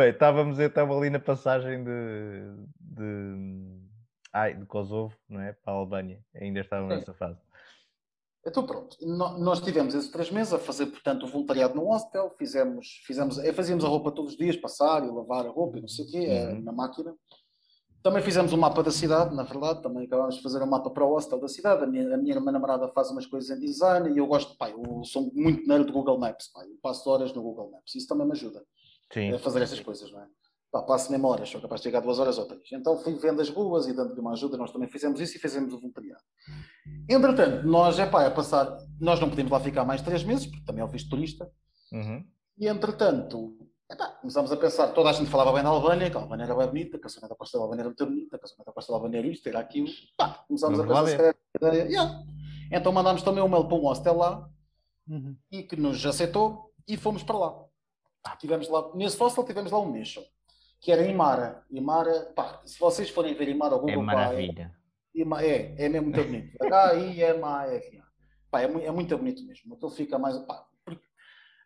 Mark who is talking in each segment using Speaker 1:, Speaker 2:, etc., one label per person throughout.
Speaker 1: bem, estávamos então ali na passagem de, de, ai, de Kosovo, não é? Para a Albânia. Ainda estávamos nessa fase.
Speaker 2: Então pronto, nós tivemos esses três meses a fazer, portanto, o voluntariado no hostel, fizemos, fizemos, eh, fazíamos a roupa todos os dias, passar e lavar a roupa e não sei o quê, eh, uhum. na máquina. Também fizemos um mapa da cidade, na verdade, também acabámos de fazer um mapa para o hostel da cidade. A minha, a minha irmã namorada faz umas coisas em design e eu gosto, pai, eu sou muito nerd do Google Maps, pai, eu passo horas no Google Maps, isso também me ajuda Sim. a fazer essas coisas, não é? Pá, passo mesmo horas, sou capaz de chegar duas horas ou três. Então fui vendo as ruas e dando-lhe uma ajuda, nós também fizemos isso e fizemos o voluntariado. Entretanto, nós, é pá, a passar, nós não podemos lá ficar mais três meses, porque também é o visto turista. Uhum. E entretanto, epá, começámos a pensar, toda a gente falava bem da Albânia, que a Albânia era bem bonita, que a zona da costa da Albânia era muito bonita, que a zona da costa da Albânia era isto, era aquilo. Pá, começámos a pensar, ideia. Yeah. Então mandámos também um mail para um hostel lá, uhum. e que nos aceitou, e fomos para lá. Ah, tivemos lá, nesse hostel tivemos lá um só que era Imara. Imara, pá, se vocês forem ver Imara ao Google,
Speaker 1: é maravilha.
Speaker 2: Pá, é, é, é mesmo muito bonito. H-I-M-A-R. Pá, é, é muito bonito mesmo. Aquilo fica mais. Pá,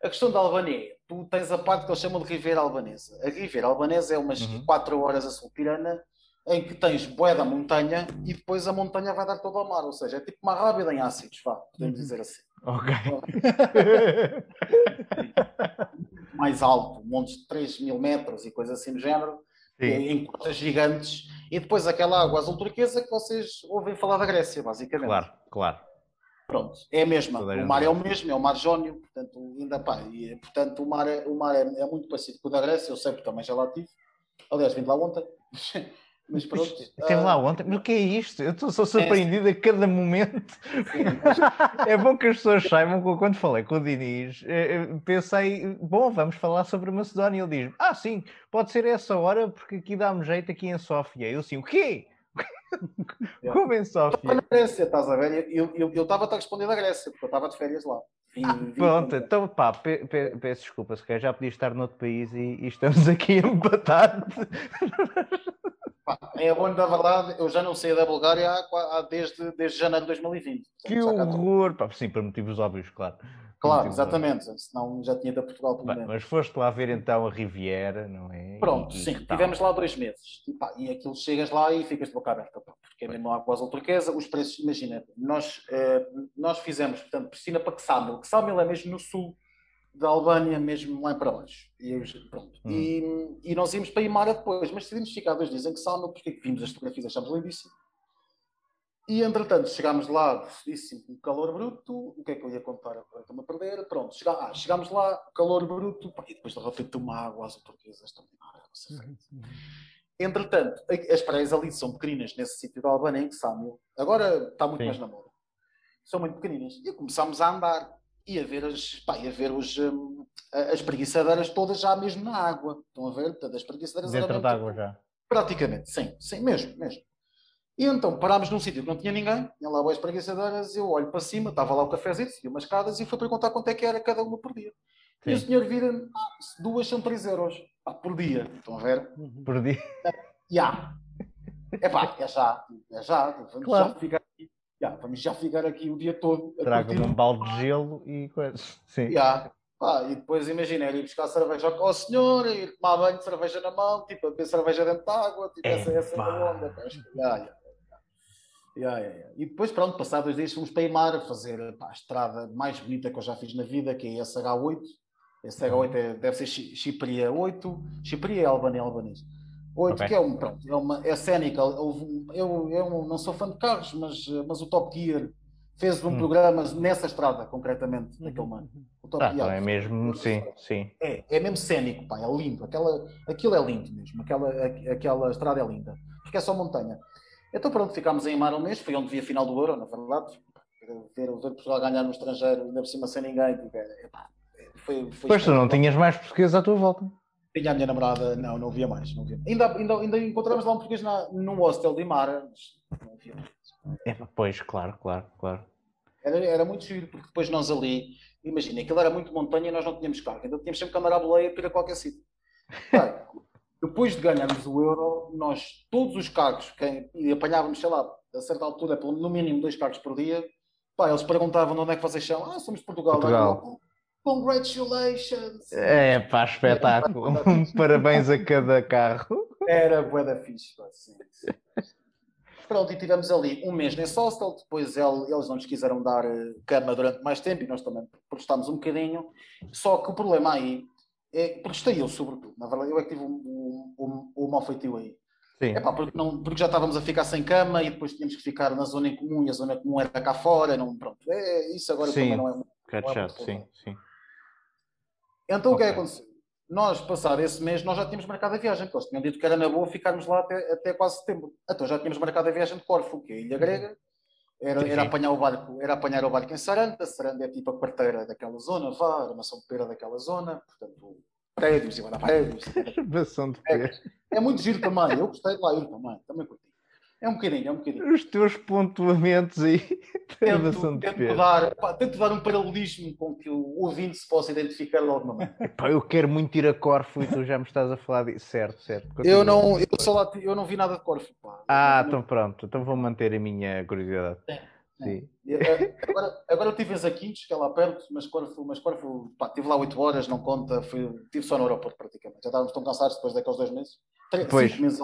Speaker 2: a questão da Albanês, é, tu tens a parte que eles chamam de Ribeira Albanesa. A Ribeira Albanesa é umas uhum. 4 horas a sul Pirana, em que tens boé da montanha e depois a montanha vai dar todo ao mar. Ou seja, é tipo uma rábida em ácidos, vá, podemos uhum. dizer assim.
Speaker 1: Ok.
Speaker 2: mais alto, montes de 3 mil metros e coisas assim do género, Sim. em coisas gigantes, e depois aquela água azul turquesa que vocês ouvem falar da Grécia, basicamente.
Speaker 1: Claro, claro.
Speaker 2: Pronto, é a mesma. O mar é o mesmo, é o mar Jónio, portanto, ainda pá, e, portanto, o mar, é, o mar é, é, muito parecido com o da Grécia, eu sei porque também já lá tive. Aliás, vim de lá ontem. Mas pronto.
Speaker 1: Esteve lá ontem, mas o que é isto? Eu estou só surpreendido é... a cada momento. é bom que as pessoas saibam que quando falei com o Diniz, eh, eh, pensei, bom, vamos falar sobre a Macedónia. Ele diz: Ah, sim, pode ser essa hora, porque aqui dá-me jeito aqui em Sófia. Eu assim, o quê? Como em Sófia?
Speaker 2: Na Grécia, estás a ver? Eu estava a responder da Grécia, porque eu estava de férias lá.
Speaker 1: Ah, pronto, então pá, pe, pe, peço desculpa, se já podia estar noutro país e, e estamos aqui empatados.
Speaker 2: É da verdade, eu já não saí da Bulgária há, há desde, desde janeiro de 2020.
Speaker 1: Que horror! Pá, sim, por motivos óbvios, claro.
Speaker 2: Claro, exatamente, óbvios. senão já tinha ido a Portugal pelo
Speaker 1: menos. Mas foste lá ver então a Riviera, não é?
Speaker 2: Pronto, e, sim, e tivemos lá dois meses. E, pá, e aquilo chegas lá e ficas de boca aberta, pá, porque é mesmo água azul turquesa, os preços, imagina, nós, eh, nós fizemos, portanto, piscina para Ksamil. Ksamil é mesmo no sul da Albânia, mesmo lá para baixo. E, pronto. Hum. E, e, nós íamos para Imara depois, mas decidimos ficar dois dias em Salma, porque vimos as fotografias, achámos lindíssimo. E entretanto, chegámos lá, disse o calor bruto, o que é que eu ia contar agora? Estou-me a perder. Pronto, ah, chegámos lá, calor bruto, e depois de repente uma água, as portuguesas extraordinária, não sei Entretanto, as praias ali são pequeninas nesse sítio da Albânia, em Sâmio. Agora está muito Sim. mais na moda. São muito pequeninas. E começámos a andar e a ver as, pá, a ver os, um, as preguiçadeiras todas já mesmo na água. Estão a ver? Portanto, as preguiçadeiras
Speaker 1: Dentro da água já.
Speaker 2: Praticamente, sim, sim, mesmo, mesmo. E então parámos num sítio que não tinha ninguém, tinha lá as preguiçadeiras, eu olho para cima, estava lá o cafezinho, e umas escadas, e fui perguntar quanto é que era cada uma por dia. Sim. E o senhor vira ah, duas são 3 euros ah, por dia. Estão a ver?
Speaker 1: Por dia.
Speaker 2: Já. É pá, é já, é já. Vamos claro. já ficar Yeah, vamos já ficar aqui o dia todo.
Speaker 1: Traga-me um balde de gelo e coisas. Sim.
Speaker 2: Yeah. Ah, e depois imagina, ir buscar cerveja ao senhor, ir tomar banho de cerveja na mão, tipo, a beber cerveja dentro da água, tipo, essa, essa onda. Yeah, yeah, yeah, yeah, E depois, pronto, passados dois dias fomos para Imar fazer pá, a estrada mais bonita que eu já fiz na vida, que é a SH8. Esse H8 é, deve ser Chipria 8, Chipria é Albania Albanês. 8, okay. que é, um, pronto, é, uma, é cénica. Eu, eu, eu não sou fã de carros, mas, mas o Top Gear fez um hum. programa nessa estrada, concretamente, uhum. daquele mano. O
Speaker 1: Top ah, Gear. É mesmo, sim, sim.
Speaker 2: É, é mesmo cénico, pá, é lindo. Aquela, aquilo é lindo mesmo, aquela, aquela estrada é linda. Porque é só montanha. Então pronto, ficámos em Mar um mês, foi onde vi a final do Euro, na verdade. Ver, ver Portugal ganhar no estrangeiro, ainda por cima sem ninguém. Tipo, é, pá, foi, foi
Speaker 1: pois tu não tinhas mais portugueses à tua volta.
Speaker 2: Tinha a minha namorada, não, não via mais. Não via. Ainda, ainda, ainda encontramos lá um português na, num hostel de Mara, mas não via mais.
Speaker 1: É, pois, claro, claro, claro.
Speaker 2: Era, era muito giro, porque depois nós ali, imagina, aquilo era muito montanha e nós não tínhamos carro, então tínhamos sempre câmara à boleia para ir a qualquer sítio. depois de ganharmos o euro, nós, todos os carros, que, e apanhávamos, sei lá, a certa altura, no mínimo dois carros por dia, pá, eles perguntavam de onde é que vocês são. Ah, somos de Portugal.
Speaker 1: Portugal.
Speaker 2: Congratulations!
Speaker 1: É, pá, espetáculo. Parabéns a cada carro.
Speaker 2: Era bué da fixe, sim, sim. Pronto, e tivemos ali um mês nesse hostel, depois ele, eles não nos quiseram dar eh, cama durante mais tempo e nós também protestámos um bocadinho. Só que o problema aí é, protestei eu, sobretudo, na verdade, eu é que tive o um, um, um, mau feitio aí. Sim. Epá, porque, não, porque já estávamos a ficar sem cama e depois tínhamos que ficar na zona em comum e a zona comum era cá fora, não, pronto. É, isso agora sim. também não é muito.
Speaker 1: É chato, sim, sim.
Speaker 2: Então okay. o que é que aconteceu? nós, passado esse mês, nós já tínhamos marcado a viagem, porque eles tinham dito que era na boa ficarmos lá até, até quase setembro. Então já tínhamos marcado a viagem de Corfu, que é a Ilha Grega, era, era, apanhar o barco, era apanhar o barco em Saranda, Saranda é tipo a parteira daquela zona, vá, armação de pera daquela zona, portanto, prédios e guarda-prédios.
Speaker 1: Armação de pera.
Speaker 2: É, é, muito giro também, eu gostei de lá ir também, também curti. É um bocadinho, é um bocadinho.
Speaker 1: Os teus pontuamentos aí.
Speaker 2: Tento, tento, dar, pá, tento dar um paralelismo com que o ouvinte se possa identificar logo
Speaker 1: Pá, eu quero muito ir a Corfu e tu já me estás a falar disso. Certo, certo.
Speaker 2: Eu não, eu, só lá, eu não vi nada de Corfu. Pá.
Speaker 1: Ah, então pronto. Então vou manter a minha curiosidade.
Speaker 2: É. Sim. É, agora, agora eu tive em Zaquintos, que é lá perto, mas Corfu, mas Corfu pá, estive lá 8 horas, não conta, fui, estive só no aeroporto praticamente. Já estávamos tão cansados depois daqueles dois meses. Três, pois. Meses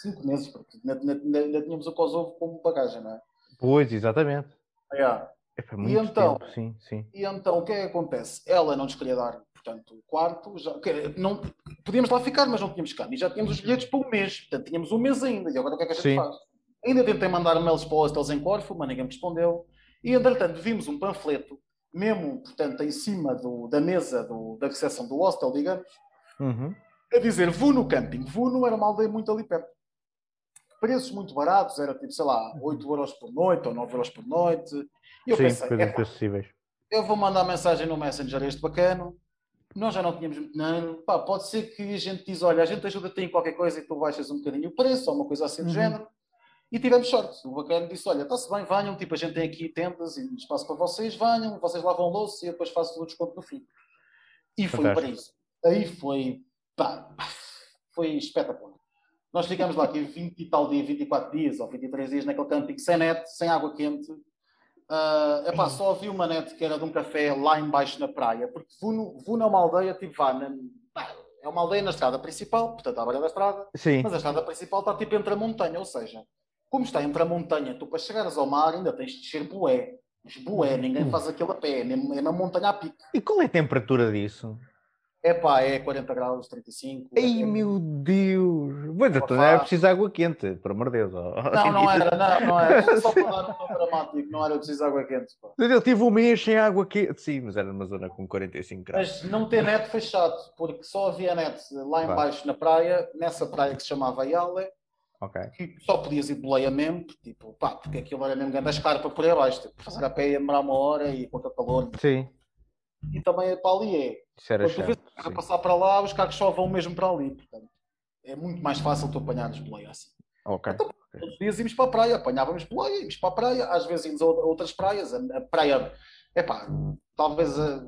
Speaker 2: cinco meses, porque ainda, tínhamos o Kosovo como bagagem, não é?
Speaker 1: Pois, exatamente.
Speaker 2: Yeah.
Speaker 1: É para muito e então, tempo, sim, sim.
Speaker 2: E então, o que é que acontece? Ela não nos queria dar, portanto, o quarto, já, não, podíamos lá ficar, mas não tínhamos cá. E já tínhamos os bilhetes para um mês, portanto, tínhamos um mês ainda. E agora o que é que a gente sim. faz? Ainda tentei mandar mails para hostels em Corfu, mas ninguém me respondeu. E, entretanto, vimos um panfleto, mesmo, portanto, em cima do, da mesa do, da recepção do hostel, digamos,
Speaker 1: uhum.
Speaker 2: a dizer, vou no camping. Vou não era uma aldeia muito ali perto preços muito baratos, era tipo, sei lá, 8 euros por noite ou 9 euros por noite. E eu
Speaker 1: Sim,
Speaker 2: pensei,
Speaker 1: coisas acessíveis.
Speaker 2: Eu vou mandar mensagem no Messenger a este bacano. Nós já não tínhamos muito dinheiro. Pá, pode ser que a gente diz: olha, a gente ajuda-te em qualquer coisa e tu baixas um bocadinho o preço, ou uma coisa assim do uhum. género. E tivemos sorte. O bacano disse: Olha, está-se bem, venham. Tipo, a gente tem aqui tendas e espaço para vocês, venham, vocês lavam louça e eu depois faço o desconto no fim. E foi para isso. Aí foi, pá, foi espetacular. Nós ficamos lá aqui 20 e tal dias, 24 dias ou 23 dias naquele camping sem net, sem água quente. Uh, epá, só havia uma net que era de um café lá embaixo na praia, porque Vuno, Vuno é uma aldeia, tipo, vá, na, é uma aldeia na estrada principal, portanto, à beira da estrada,
Speaker 1: Sim.
Speaker 2: mas a estrada principal está tipo entre a montanha, ou seja, como está entre a montanha, tu para chegares ao mar ainda tens de descer bué. Mas bué, ninguém faz aquilo a pé, é na montanha a pique.
Speaker 1: E qual é a temperatura disso?
Speaker 2: É pá, é 40 graus, 35.
Speaker 1: Ai é... meu Deus! Mas então não era preciso água quente, por amor de Deus.
Speaker 2: Não, não era, não, não era. Só para dar um dramático, não era preciso água quente. Pá.
Speaker 1: Ele tive um mês sem água quente. Sim, mas era numa zona com 45 graus.
Speaker 2: Mas não ter net foi chato, porque só havia net lá embaixo na praia, nessa praia que se chamava Iale.
Speaker 1: Okay.
Speaker 2: Que só podias ir boleia mesmo, tipo, pá, porque aquilo era mesmo grande escarpa por aí abaixo. Tipo, fazer a pé ia demorar uma hora e aquele calor.
Speaker 1: Sim
Speaker 2: e também é para ali é.
Speaker 1: Isso era
Speaker 2: Quando tu vês passar para lá, os carros só vão mesmo para ali. Portanto, é muito mais fácil tu apanhares boleia assim.
Speaker 1: Ok.
Speaker 2: Então, todos os dias íamos para a praia, apanhávamos boleia, íamos para a praia, às vezes íamos a outras praias. A, a praia, é pá, talvez a,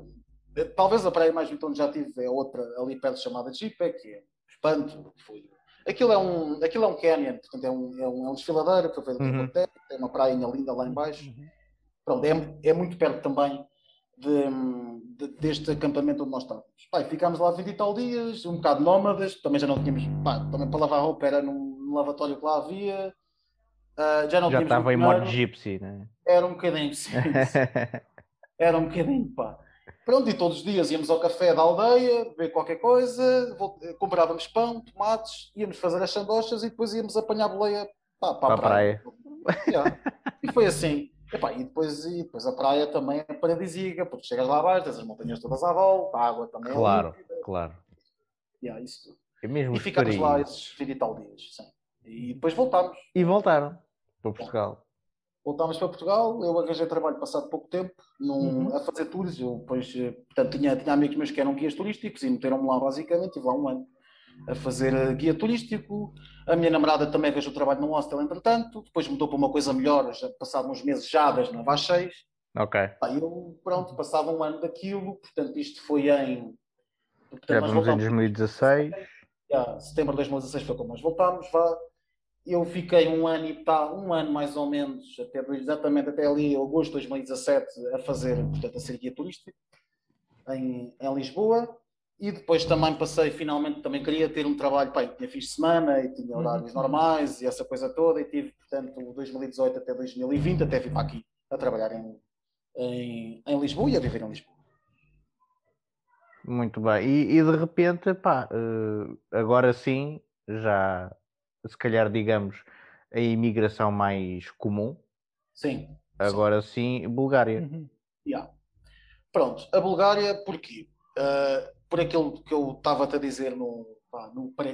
Speaker 2: talvez a praia mais bonita onde já tive é outra ali perto chamada Jipe, que é Espanto. Foi. Aquilo é um, aquilo é um canyon, portanto é um, é um, é um desfiladeiro que foi uhum. tem uma prainha linda lá embaixo. Uhum. Pronto, é, é muito perto também de, de, deste acampamento onde nós estávamos. Pai, ficámos lá 20 e tal dias, um bocado nómadas, também já não tínhamos, pá, também para lavar roupa era num, num lavatório que lá havia. Uh, já não
Speaker 1: já estava em modo gypsy, né?
Speaker 2: Era um bocadinho, sim. era um bocadinho, pá. Pronto, e todos os dias íamos ao café da aldeia, beber qualquer coisa, comprávamos pão, tomates, íamos fazer as sandochas e depois íamos apanhar boleia pá, para, para a praia. praia. Yeah. E foi assim. Epá, e, depois, e depois a praia também é paradisíaca, porque chegas lá abaixo, tens as montanhas todas à volta, a água também
Speaker 1: claro,
Speaker 2: é
Speaker 1: Claro, claro.
Speaker 2: Yeah, isso tudo.
Speaker 1: É mesmo
Speaker 2: e ficámos lá esses 20 e tal dias, sim. E depois voltámos.
Speaker 1: E voltaram para Portugal.
Speaker 2: Voltámos para Portugal, eu arranjei trabalho passado pouco tempo num, uhum. a fazer tours. Eu depois, eh, portanto, tinha, tinha amigos meus que eram guias turísticos e meteram-me lá basicamente, tive lá um ano a fazer eh, guia turístico. A minha namorada também arranjou trabalho num hostel, entretanto. Depois mudou para uma coisa melhor, já passado uns meses já das Nova às 6.
Speaker 1: Ok.
Speaker 2: Aí eu, pronto, passava um ano daquilo, portanto, isto foi em.
Speaker 1: Portanto, já vamos em 2016.
Speaker 2: Já, setembro de 2016 foi quando nós voltámos. Vá. Eu fiquei um ano e tal, um ano mais ou menos, até, exatamente até ali, agosto de 2017, a fazer, portanto, a ser guia turístico. em, em Lisboa e depois também passei, finalmente, também queria ter um trabalho, pá, tinha fins de semana e tinha horários uhum. normais e essa coisa toda, e tive, portanto, 2018 até 2020, até vim para aqui a trabalhar em, em, em Lisboa e a viver em Lisboa.
Speaker 1: Muito bem. E, e de repente, pá, eh, agora sim, já, se calhar, digamos, a imigração mais comum.
Speaker 2: Sim.
Speaker 1: Agora sim, sim Bulgária. Uhum.
Speaker 2: Yeah. Pronto, a Bulgária, porquê? Uh, por aquilo que eu estava-te a dizer no, pá,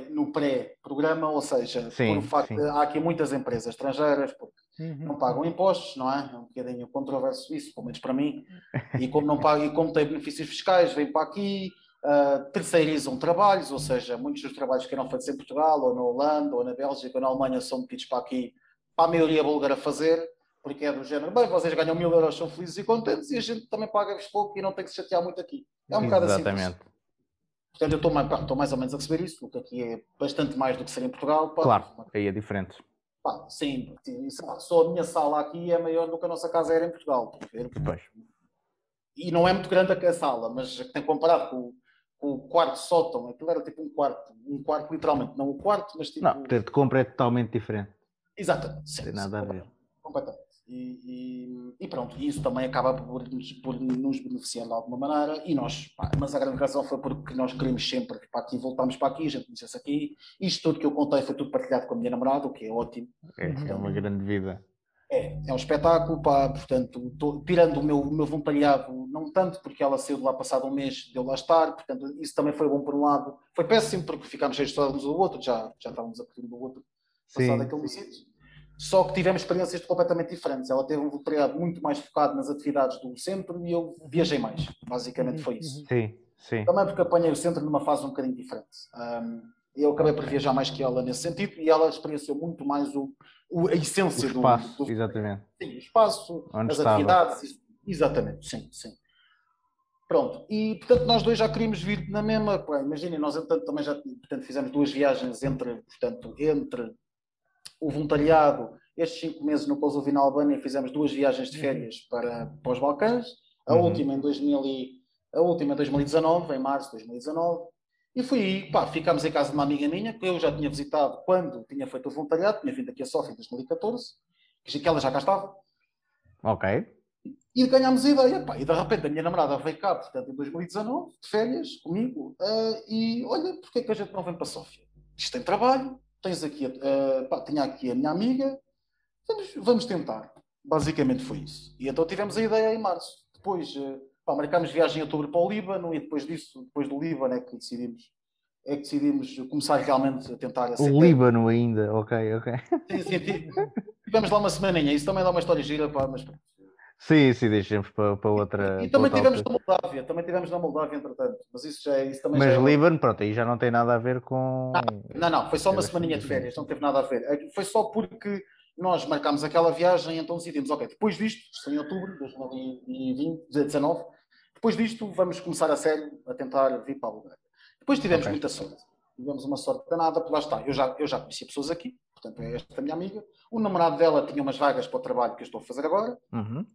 Speaker 2: no pré-programa, ou seja, sim, por o facto sim. há aqui muitas empresas estrangeiras porque uhum. não pagam impostos, não é? É um bocadinho controverso isso, pelo menos para mim. E como não pagam, e como têm benefícios fiscais, vêm para aqui, uh, terceirizam trabalhos, ou seja, muitos dos trabalhos que eram feitos em Portugal, ou na Holanda, ou na Bélgica, ou na Alemanha, são metidos para aqui, para a maioria búlgara fazer porque é do género, bem, vocês ganham mil euros, são felizes e contentes, e a gente também paga-vos pouco e não tem que se chatear muito aqui. É um bocado assim. Exatamente. Portanto, eu estou mais, estou mais ou menos a receber isso, o que aqui é bastante mais do que ser em Portugal.
Speaker 1: Pá, claro, aí é diferente.
Speaker 2: Pá, sim, só a minha sala aqui é maior do que a nossa casa era em Portugal.
Speaker 1: Depois.
Speaker 2: E não é muito grande a sala, mas tem comparado com, com, o quarto sótão, aquilo era tipo um quarto, um quarto literalmente, não o um quarto, mas tipo.
Speaker 1: Não, ter de compra é totalmente diferente.
Speaker 2: Exatamente. Sim,
Speaker 1: tem nada a ver.
Speaker 2: Completamente. E, e, e, pronto, isso também acaba por, por, nos beneficiar de alguma maneira. E nós, pá, mas a grande razão foi porque nós queremos sempre para aqui, voltámos para aqui, a gente conhecesse aqui. Isto tudo que eu contei foi tudo partilhado com a minha namorada, o que é ótimo.
Speaker 1: É, é uma grande vida.
Speaker 2: É, é um espetáculo, pá, portanto, tô, tirando o meu, o meu voluntariado, não tanto, porque ela saiu de lá passado um mês de eu lá estar, portanto, isso também foi bom por um lado. Foi péssimo, porque ficámos cheios de uns do outro, já, já estávamos a pedir do outro, passado Sim. aquele sítio. Só que tivemos experiências completamente diferentes. Ela teve um voluntariado muito mais focado nas atividades do centro e eu viajei mais. Basicamente foi isso.
Speaker 1: Sim, sim.
Speaker 2: Também porque apanhei o centro numa fase um bocadinho diferente. Um, eu acabei por viajar mais que ela nesse sentido e ela experienciou muito mais o, o a essência
Speaker 1: o espaço,
Speaker 2: do, do,
Speaker 1: exatamente.
Speaker 2: Sim, o espaço, Onde as estava. atividades. Exatamente, sim, sim. Pronto, e portanto nós dois já queríamos vir na mesma. Imaginem, nós entanto também já portanto, fizemos duas viagens entre, portanto, entre o voluntariado, estes cinco meses no Kosovo e na Albânia, fizemos duas viagens de uhum. férias para, para os Balcãs, a uhum. última em 2000 e, a última em 2019, em março de 2019, e fui, pá, ficámos em casa de uma amiga minha, que eu já tinha visitado quando tinha feito o voluntariado, tinha vindo aqui a Sofia em 2014, que ela já cá estava.
Speaker 1: Ok.
Speaker 2: E ganhámos a ideia, pá, e de repente a minha namorada veio cá, portanto, em 2019, de férias, comigo, uh, e olha, porque é que a gente não vem para Sófia? Isto tem trabalho, tens aqui, uh, pá, tinha aqui a minha amiga, vamos, vamos tentar. Basicamente foi isso. E então tivemos a ideia em março. Depois, uh, pá, marcámos viagem em outubro para o Líbano e depois disso, depois do Líbano é que decidimos é que decidimos começar realmente a tentar
Speaker 1: O Líbano ainda, ok, ok.
Speaker 2: Sim, sim, tivemos lá uma semaninha, isso também dá uma história gira, pá, mas
Speaker 1: Sim, sim, deixemos para, para outra.
Speaker 2: E, e também tivemos na Moldávia, também tivemos na Moldávia, entretanto, mas isso já é. Isso também
Speaker 1: mas
Speaker 2: já
Speaker 1: é... Líbano, pronto, aí já não tem nada a ver com.
Speaker 2: Não, não, foi só uma semaninha de férias, não teve nada a ver. É foi só porque nós marcámos aquela viagem, então decidimos, ok, depois disto, isto em outubro de 2020, 2019, depois disto vamos começar a sério a tentar vir para a Bulgária. Depois tivemos okay. muita sorte. Tivemos uma sorte danada, porque lá está, eu já, eu já conheci pessoas aqui, portanto é esta minha amiga. O namorado dela tinha umas vagas para o trabalho que eu estou a fazer agora.
Speaker 1: Uhum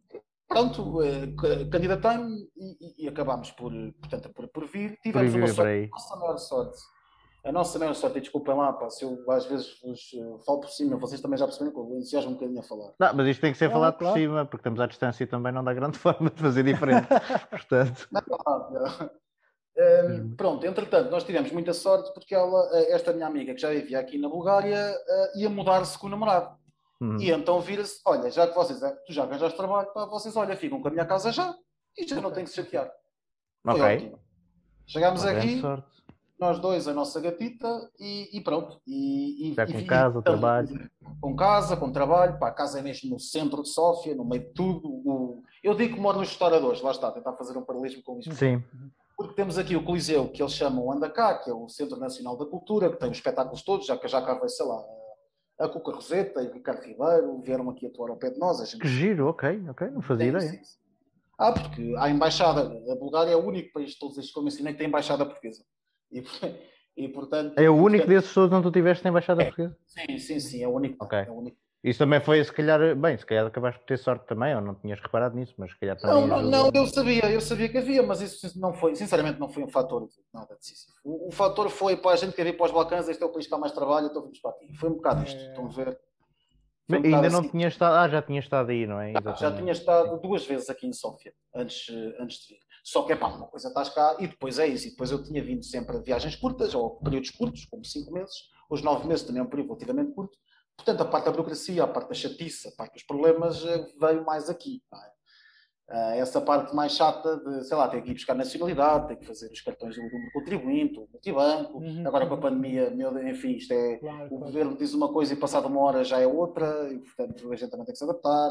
Speaker 2: pronto, eh, candidatei-me e, e, acabámos por, portanto, por, por vir. Tivemos por uma sorte, a nossa maior sorte. A nossa maior sorte, e desculpem lá, pá, se eu às vezes vos uh, falo por cima, vocês também já perceberam que eu entusiasmo um bocadinho a falar.
Speaker 1: Não, mas isto tem que ser falado claro. por cima, porque estamos à distância e também não dá grande forma de fazer diferente. Portanto.
Speaker 2: Não, não, não. Um, pronto, entretanto, nós tivemos muita sorte porque ela, eh, esta minha amiga que já vivia aqui na Bulgária, uh, ia mudar-se com o namorado. Uhum. E então vira-se, olha, já que vocês, tu já arranjaste trabalho, para vocês, olha, ficam com a minha casa já e já não tem que se chatear.
Speaker 1: Foi ok. Ótimo.
Speaker 2: Chegámos aqui, nós dois, a nossa gatita e, e pronto. E,
Speaker 1: e, já com e, casa, então, trabalho.
Speaker 2: Com casa, com trabalho, pá, a casa é mesmo no centro de Sófia, no meio de tudo. O... Eu digo que moro nos restauradores, lá está, tentar fazer um paralelismo com isso.
Speaker 1: Sim.
Speaker 2: Porque temos aqui o Coliseu, que eles chamam Andacá, que é o Centro Nacional da Cultura, que tem os espetáculos todos, já que já cá vai, sei lá, a Cuca Roseta e o Ricardo Ribeiro vieram aqui atuar ao pé de nós. Gente...
Speaker 1: Que giro, ok, ok, não fazia ideia. Sim, sim.
Speaker 2: Ah, porque a embaixada, a Bulgária é o único país de todos estes que eu mencionei que tem embaixada portuguesa. E, e portanto...
Speaker 1: É o único desses todos onde tu tiveste embaixada é, portuguesa?
Speaker 2: Sim, sim, sim, é o único.
Speaker 1: Okay.
Speaker 2: É o único.
Speaker 1: Isso também foi, se calhar, bem, se calhar acabaste de ter sorte também, ou não tinhas reparado nisso, mas se calhar
Speaker 2: também. Não, não, não, eu sabia, eu sabia que havia, mas isso não foi, sinceramente, não foi um fator nada decisivo. O, o fator foi para a gente que vir para os Balcãs, este é o país que há mais trabalho, então vimos para aqui. Foi um bocado isto, é... estão a ver?
Speaker 1: Um ainda não assim. tinha estado, ah, já tinha estado aí, não é?
Speaker 2: Ah, já tinha estado duas vezes aqui em Sófia, antes, antes de vir. Só que é pá, uma coisa estás cá e depois é isso. E depois eu tinha vindo sempre a viagens curtas, ou períodos curtos, como cinco meses. Os nove meses também é um período relativamente curto. Portanto, a parte da burocracia, a parte da chatice, a parte dos problemas eh, veio mais aqui. É? essa parte mais chata de, sei lá, ter que ir buscar nacionalidade, ter que fazer os cartões do número contribuinte, o multibanco. Uhum. Agora com a pandemia, meu, enfim, isto é. Claro, o governo diz uma coisa e passada uma hora já é outra, e portanto a gente também tem que se adaptar.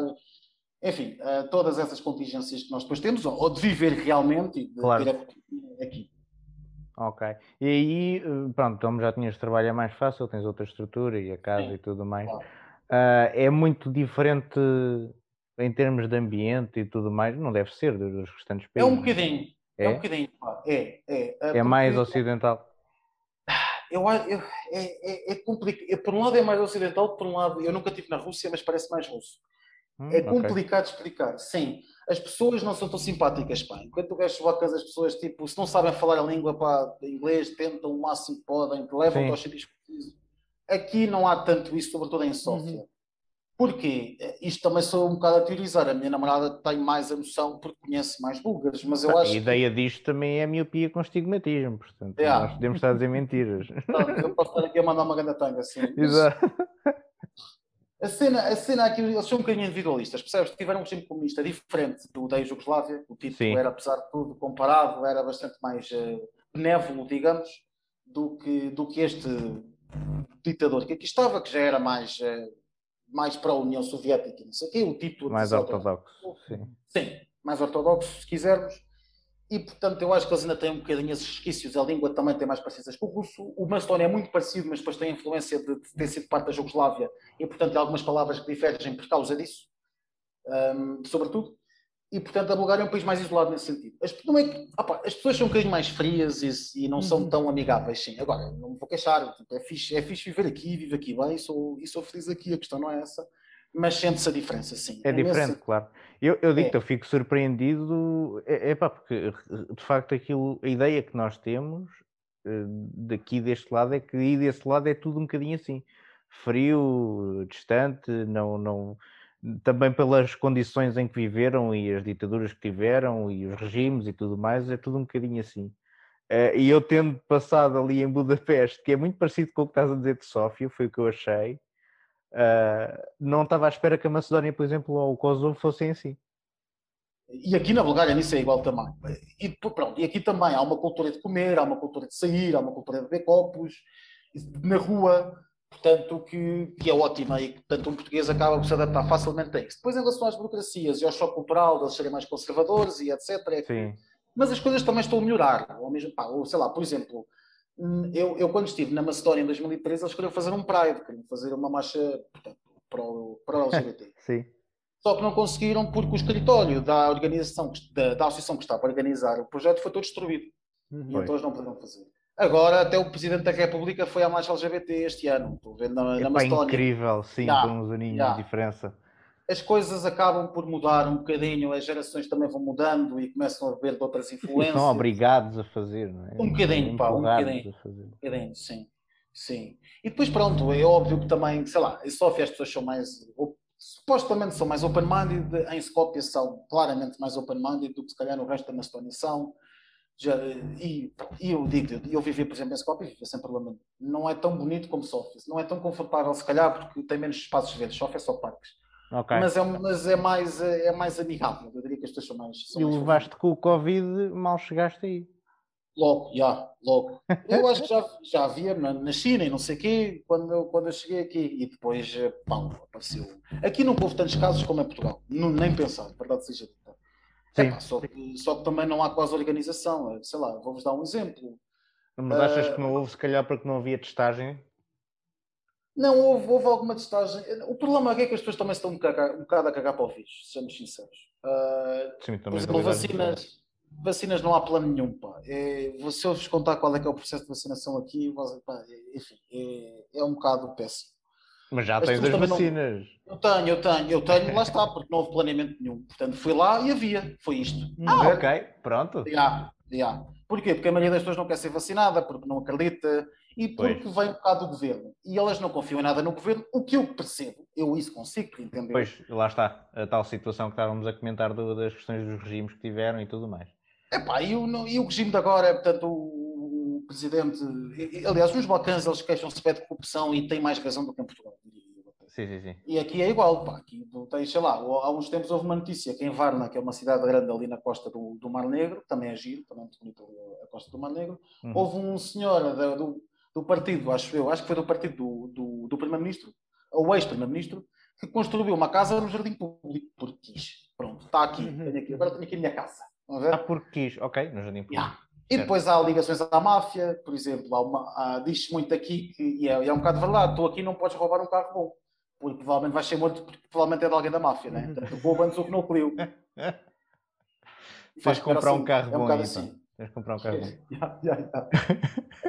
Speaker 2: Enfim, uh, todas essas contingências que nós depois temos, ou de viver realmente e de claro. ter aqui.
Speaker 1: Ok. E aí, eh, pronto, como já tinhas trabalho é mais fácil, tens outra estrutura e a casa Sim, e tudo mais. Claro. Uh, é muito diferente em termos de ambiente e tudo mais, não deve ser dos restantes países.
Speaker 2: É um bocadinho, é, é um bocadinho, é. É,
Speaker 1: é, é mais ocidental.
Speaker 2: Eu, eu, é, é, é complicado. Por um lado é mais ocidental, por um lado, eu nunca estive na Rússia, mas parece mais russo. Hum, é complicado okay. explicar. Sim, as pessoas não são tão simpáticas, pá. Enquanto tu vais vacas, as pessoas, tipo, se não sabem falar a língua, pá, inglês, tentam o máximo que podem, levam aos sítios que precisam. Aqui não há tanto isso, sobretudo em Sófia. Uhum. Porquê? Isto também sou um bocado a teorizar. A minha namorada tem mais a noção porque conhece mais búlgaros, mas eu acho.
Speaker 1: A ideia que... disto também é a miopia com estigmatismo, portanto, yeah. nós podemos estar a dizer mentiras.
Speaker 2: Não, eu posso estar aqui a mandar uma grande tanga assim.
Speaker 1: Exato.
Speaker 2: A cena, a cena aqui, eles são um bocadinho individualistas, percebes? Tiveram um regime comunista diferente do da Jugoslávia, o título Sim. era, apesar de tudo, comparado, era bastante mais uh, benévolo, digamos, do que, do que este ditador que aqui estava, que já era mais, uh, mais para a União Soviética, não sei o quê, o título...
Speaker 1: Mais ortodoxo, sim.
Speaker 2: Sim, mais ortodoxo, se quisermos e portanto eu acho que eles ainda têm um bocadinho esses resquícios. A língua também tem mais parecenças com o russo. O macedónio é muito parecido, mas depois tem a influência de, de, ter sido parte da Jugoslávia e portanto há algumas palavras que divergem por causa disso, um, sobretudo. E portanto a Bulgária é um país mais isolado nesse sentido. As, não é que, opa, as pessoas são um bocadinho mais frias e, e não uhum. são tão amigáveis, sim. Agora, não me vou queixar, é, fixe, é fixe viver aqui, vivo aqui bem e sou, e sou feliz aqui, a questão não é essa mas sente-se a diferença, sim.
Speaker 1: É, é diferente, nesse... claro. Eu, eu digo-te, é. eu fico surpreendido, é, é pá, porque de facto aquilo, a ideia que nós temos eh, daqui deste lado é que aí desse lado é tudo um bocadinho assim, frio, distante, não, não, também pelas condições em que viveram e as ditaduras que tiveram e os regimes e tudo mais, é tudo um bocadinho assim. Uh, e eu tendo passado ali em Budapeste, que é muito parecido com o que estás a dizer de Sófia, foi o que eu achei, Uh, não estava à espera que a Macedónia, por exemplo, ou o Kosovo fossem assim.
Speaker 2: E aqui na Bulgária nisso é igual também. E, pronto, e aqui também há uma cultura de comer, há uma cultura de sair, há uma cultura de beber copos, na rua, portanto, que, que é ótima e portanto um português acaba por se adaptar facilmente a isso. Depois em relação às burocracias e ao choque cultural, deles serem mais conservadores e etc. É que... Mas as coisas também estão a melhorar. Ou mesmo, pá, ou, sei lá, por exemplo, eu, eu, quando estive na Macedónia em 2013, eles queriam fazer um Pride, queriam fazer uma marcha portanto, para, o, para o LGBT.
Speaker 1: Sim.
Speaker 2: Só que não conseguiram porque o escritório da organização, da, da associação que estava a organizar o projeto foi todo destruído. Uhum. E então eles não puderam fazer. Agora, até o Presidente da República foi à marcha LGBT este ano. Estou vendo na, na Macedónia.
Speaker 1: incrível, sim, yeah, com uns aninhos yeah. de diferença
Speaker 2: as coisas acabam por mudar um bocadinho, as gerações também vão mudando e começam a beber de outras influências.
Speaker 1: E são obrigados a fazer, não é?
Speaker 2: Um bocadinho, pá, um bocadinho. Um bocadinho, sim. Sim. E depois, pronto, é óbvio que também, sei lá, em Sofia as pessoas são mais, supostamente são mais open-minded, em Skopje são claramente mais open-minded do que se calhar no resto da Macedónia são. Já, e, e, eu digo, eu vivi, por exemplo, em Skopje, vivi sem problema. Não é tão bonito como Sofia, não é tão confortável, se calhar, porque tem menos espaços verdes. Sofia é só parques. Okay. Mas, é, mas é, mais, é mais amigável. Eu diria que as pessoas são mais. São
Speaker 1: e
Speaker 2: mais
Speaker 1: levaste com o Covid, mal chegaste aí.
Speaker 2: Logo, já, logo. Eu acho que já, já havia na, na China e não sei o quê, quando eu, quando eu cheguei aqui. E depois, pão, apareceu. Aqui não houve tantos casos como em Portugal. Não, nem pensar, verdade seja dita. É, só, que, só que também não há quase organização. Sei lá, vou-vos dar um exemplo.
Speaker 1: Mas achas uh, que não houve, se calhar, porque não havia testagem?
Speaker 2: Não, houve, houve alguma testagem. O problema é que as pessoas também estão um, cagar, um bocado a cagar para o vírus, sejamos sinceros. Uh, Sim, por exemplo, vacinas, vacinas não há plano nenhum. Pá. É, se eu vos contar qual é que é o processo de vacinação aqui, pá, é, enfim, é, é, um bocado péssimo.
Speaker 1: Mas já tens as vacinas.
Speaker 2: Não... Eu tenho, eu tenho, eu tenho, lá está, porque não houve planeamento nenhum. Portanto, fui lá e havia, foi isto.
Speaker 1: Ah, ok, pronto.
Speaker 2: Já, já. Porquê? Porque a maioria das pessoas não quer ser vacinada, porque não acredita e porque pois. vem um bocado do governo. E elas não confiam em nada no governo, o que eu percebo, eu isso consigo entender.
Speaker 1: Pois, lá está, a tal situação que estávamos a comentar do, das questões dos regimes que tiveram e tudo mais.
Speaker 2: Epá, e o, e o regime de agora, portanto, o, o presidente. Aliás, nos Balcãs eles queixam-se de corrupção e têm mais razão do que em Portugal.
Speaker 1: Sim, sim, sim.
Speaker 2: E aqui é igual, pá. Aqui tens, sei lá, há uns tempos houve uma notícia que em Varna, que é uma cidade grande ali na costa do, do Mar Negro, também é giro, também é muito bonito a costa do Mar Negro, uhum. houve um senhor do, do partido, acho eu, acho que foi do partido do, do, do Primeiro-Ministro, ou ex-Primeiro-Ministro, que construiu uma casa no jardim público, porque quis. Pronto, está aqui, uhum. tenho aqui, agora tenho aqui a minha casa.
Speaker 1: Ah, porque quis, ok, no jardim público. Yeah.
Speaker 2: E depois há ligações à máfia, por exemplo, diz-se muito aqui que, e é, é um bocado verdade, estou aqui não podes roubar um carro bom porque provavelmente vais ser morto porque provavelmente é de alguém da máfia, né? Portanto, rouba antes o que não pediu.
Speaker 1: Tens comprar assim. um carro é um bom, então. assim. Tens comprar um carro bom.
Speaker 2: yeah, yeah, yeah.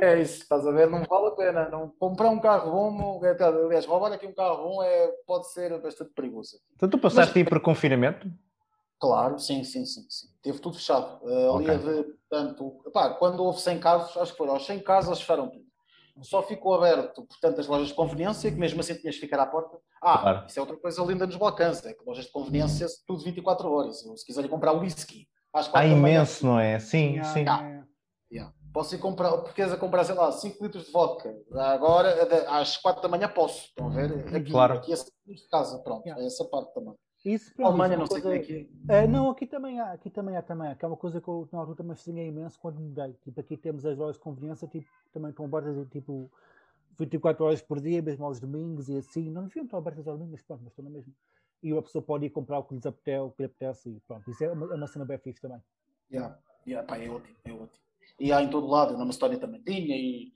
Speaker 2: é isso, estás a ver? Não vale a pena. Não, comprar um carro bom, é, aliás, roubar aqui um carro bom é, pode ser bastante perigoso.
Speaker 1: Então tu passaste Mas, aí por confinamento?
Speaker 2: Claro, sim, sim, sim, sim. Teve tudo fechado. Uh, okay. ali de, portanto, pá, quando houve 100 casos, acho que foram aos 100 casos, eles fecharam tudo só ficou aberto, portanto, as lojas de conveniência, que mesmo assim tinhas que ficar à porta. Ah, claro. isso é outra coisa linda nos Balcãs, é que lojas de conveniência, tudo 24 horas. Se quiserem comprar whisky,
Speaker 1: Há imenso, não é? Sim, yeah, sim.
Speaker 2: Yeah. Yeah. Posso ir comprar, porque a comprar, sei lá, 5 litros de vodka. Agora, às 4 da manhã posso. Estão a ver? Aqui,
Speaker 1: claro.
Speaker 2: aqui é de casa, pronto. É essa parte também.
Speaker 3: Isso, pronto, Alemanha, é não sei coisa... aqui. É, não, aqui também há, aqui também há também. Que é uma coisa que eu na altura também estranhei imenso quando mudei. Tipo, aqui temos as lojas de conveniência, tipo, também estão abertas, tipo, 24 horas por dia, mesmo aos domingos e assim. Não deviam estar abertas aos domingos, pronto, mas estão na mesma. E a pessoa pode ir comprar o que lhes apetece, o que lhe apetece e pronto. Isso é uma, é uma cena bem fixe também.
Speaker 2: Yeah, yeah, pá, é ótimo, é ótimo. E há em todo lado, na Macedónia também tinha e,